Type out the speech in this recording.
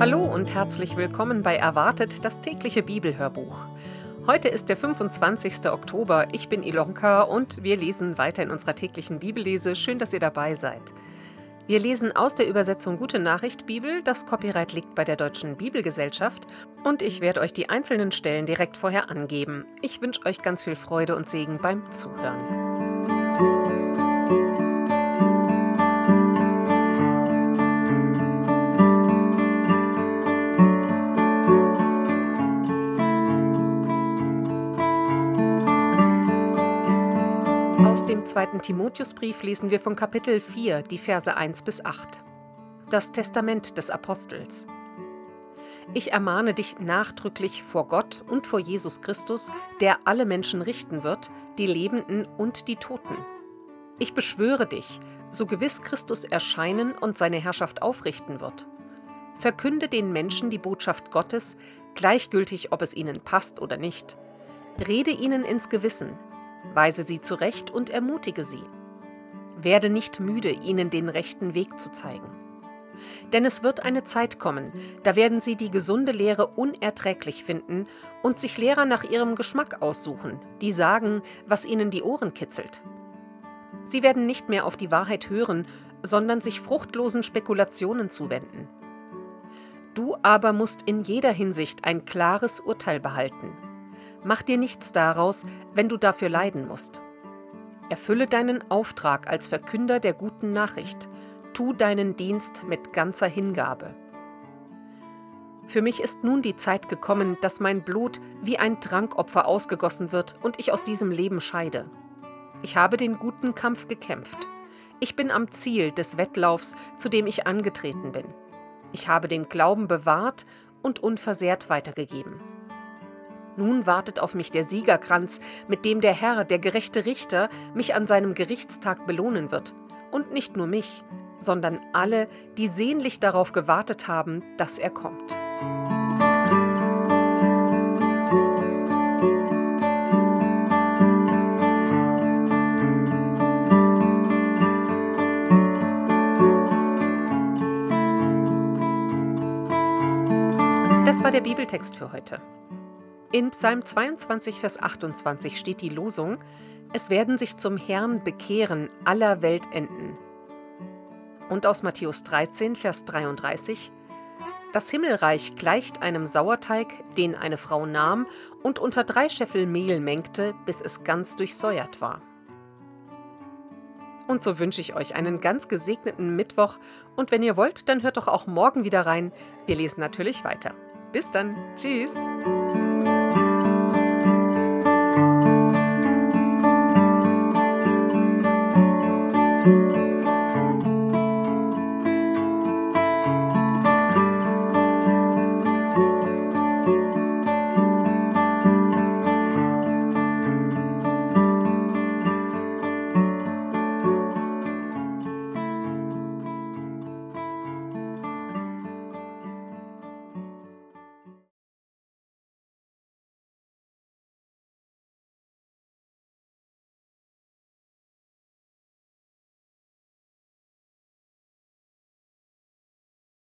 Hallo und herzlich willkommen bei Erwartet, das tägliche Bibelhörbuch. Heute ist der 25. Oktober. Ich bin Ilonka und wir lesen weiter in unserer täglichen Bibellese. Schön, dass ihr dabei seid. Wir lesen aus der Übersetzung Gute Nachricht Bibel. Das Copyright liegt bei der Deutschen Bibelgesellschaft und ich werde euch die einzelnen Stellen direkt vorher angeben. Ich wünsche euch ganz viel Freude und Segen beim Zuhören. Aus dem zweiten Timotheusbrief lesen wir von Kapitel 4 die Verse 1 bis 8. Das Testament des Apostels. Ich ermahne dich nachdrücklich vor Gott und vor Jesus Christus, der alle Menschen richten wird, die Lebenden und die Toten. Ich beschwöre dich, so gewiss Christus erscheinen und seine Herrschaft aufrichten wird. Verkünde den Menschen die Botschaft Gottes, gleichgültig ob es ihnen passt oder nicht. Rede ihnen ins Gewissen, Weise sie zurecht und ermutige sie. Werde nicht müde, ihnen den rechten Weg zu zeigen. Denn es wird eine Zeit kommen, da werden sie die gesunde Lehre unerträglich finden und sich Lehrer nach ihrem Geschmack aussuchen, die sagen, was ihnen die Ohren kitzelt. Sie werden nicht mehr auf die Wahrheit hören, sondern sich fruchtlosen Spekulationen zuwenden. Du aber musst in jeder Hinsicht ein klares Urteil behalten Mach dir nichts daraus, wenn du dafür leiden musst. Erfülle deinen Auftrag als Verkünder der guten Nachricht. Tu deinen Dienst mit ganzer Hingabe. Für mich ist nun die Zeit gekommen, dass mein Blut wie ein Trankopfer ausgegossen wird und ich aus diesem Leben scheide. Ich habe den guten Kampf gekämpft. Ich bin am Ziel des Wettlaufs, zu dem ich angetreten bin. Ich habe den Glauben bewahrt und unversehrt weitergegeben. Nun wartet auf mich der Siegerkranz, mit dem der Herr, der gerechte Richter, mich an seinem Gerichtstag belohnen wird. Und nicht nur mich, sondern alle, die sehnlich darauf gewartet haben, dass er kommt. Das war der Bibeltext für heute. In Psalm 22, Vers 28 steht die Losung, es werden sich zum Herrn bekehren aller Weltenden. Und aus Matthäus 13, Vers 33, das Himmelreich gleicht einem Sauerteig, den eine Frau nahm und unter drei Scheffel Mehl mengte, bis es ganz durchsäuert war. Und so wünsche ich euch einen ganz gesegneten Mittwoch und wenn ihr wollt, dann hört doch auch morgen wieder rein. Wir lesen natürlich weiter. Bis dann. Tschüss.